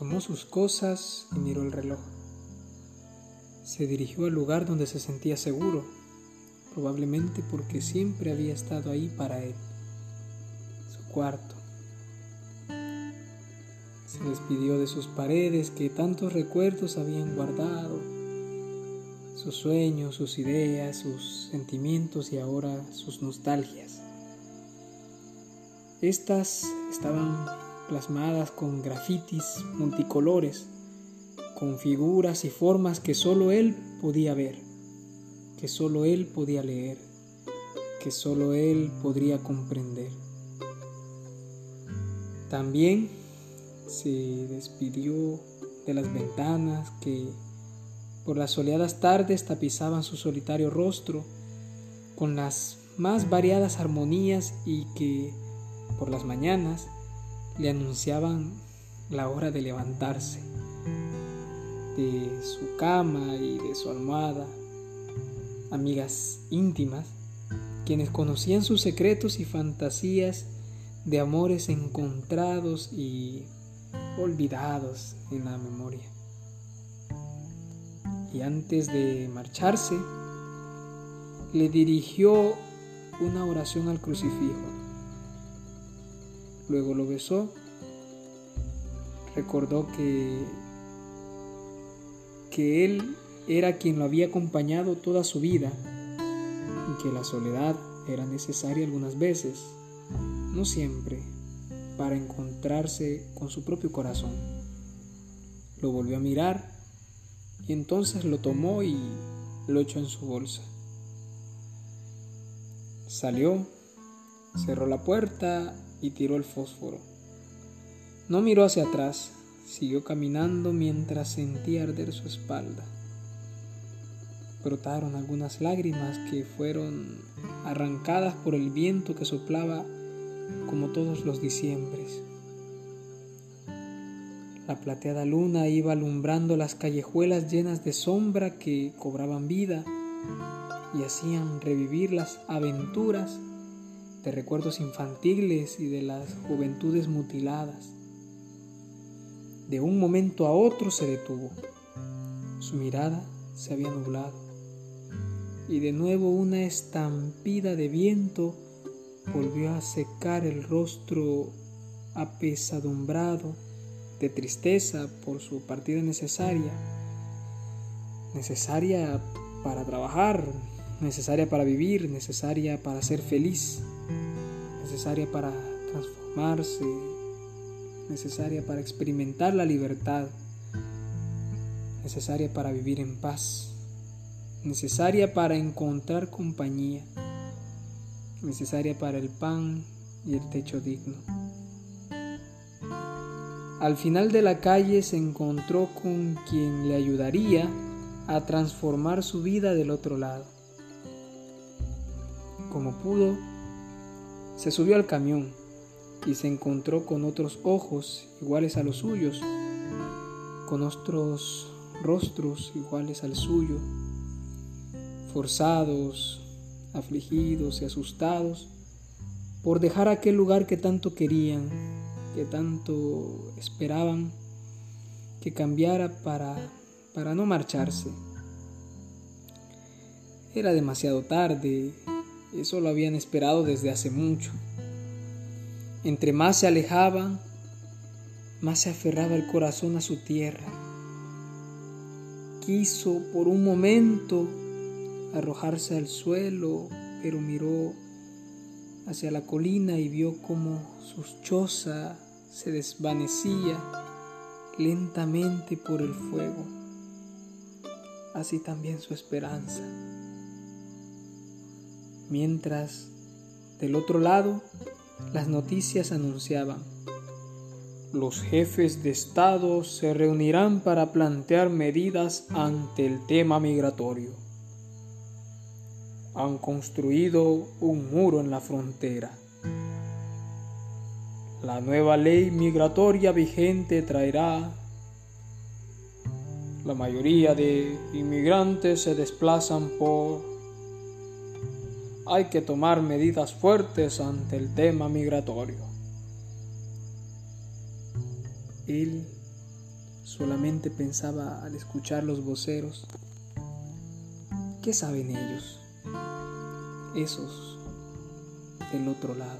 Tomó sus cosas y miró el reloj. Se dirigió al lugar donde se sentía seguro, probablemente porque siempre había estado ahí para él, su cuarto. Se despidió de sus paredes que tantos recuerdos habían guardado, sus sueños, sus ideas, sus sentimientos y ahora sus nostalgias. Estas estaban plasmadas con grafitis multicolores, con figuras y formas que solo él podía ver, que solo él podía leer, que solo él podría comprender. También se despidió de las ventanas que por las soleadas tardes tapizaban su solitario rostro con las más variadas armonías y que por las mañanas le anunciaban la hora de levantarse de su cama y de su almohada. Amigas íntimas, quienes conocían sus secretos y fantasías de amores encontrados y olvidados en la memoria. Y antes de marcharse, le dirigió una oración al crucifijo Luego lo besó. Recordó que, que él era quien lo había acompañado toda su vida y que la soledad era necesaria algunas veces, no siempre, para encontrarse con su propio corazón. Lo volvió a mirar y entonces lo tomó y lo echó en su bolsa. Salió, cerró la puerta y tiró el fósforo. No miró hacia atrás, siguió caminando mientras sentía arder su espalda. Brotaron algunas lágrimas que fueron arrancadas por el viento que soplaba como todos los diciembres. La plateada luna iba alumbrando las callejuelas llenas de sombra que cobraban vida y hacían revivir las aventuras de recuerdos infantiles y de las juventudes mutiladas. De un momento a otro se detuvo. Su mirada se había nublado. Y de nuevo una estampida de viento volvió a secar el rostro apesadumbrado de tristeza por su partida necesaria, necesaria para trabajar, necesaria para vivir, necesaria para ser feliz necesaria para transformarse, necesaria para experimentar la libertad, necesaria para vivir en paz, necesaria para encontrar compañía, necesaria para el pan y el techo digno. Al final de la calle se encontró con quien le ayudaría a transformar su vida del otro lado. Como pudo, se subió al camión y se encontró con otros ojos iguales a los suyos, con otros rostros iguales al suyo, forzados, afligidos y asustados por dejar aquel lugar que tanto querían, que tanto esperaban que cambiara para, para no marcharse. Era demasiado tarde eso lo habían esperado desde hace mucho. Entre más se alejaban, más se aferraba el corazón a su tierra. Quiso por un momento arrojarse al suelo, pero miró hacia la colina y vio como su choza se desvanecía lentamente por el fuego. Así también su esperanza mientras del otro lado las noticias anunciaban, los jefes de Estado se reunirán para plantear medidas ante el tema migratorio. Han construido un muro en la frontera. La nueva ley migratoria vigente traerá la mayoría de inmigrantes se desplazan por hay que tomar medidas fuertes ante el tema migratorio. Él solamente pensaba al escuchar los voceros, ¿qué saben ellos? Esos del otro lado.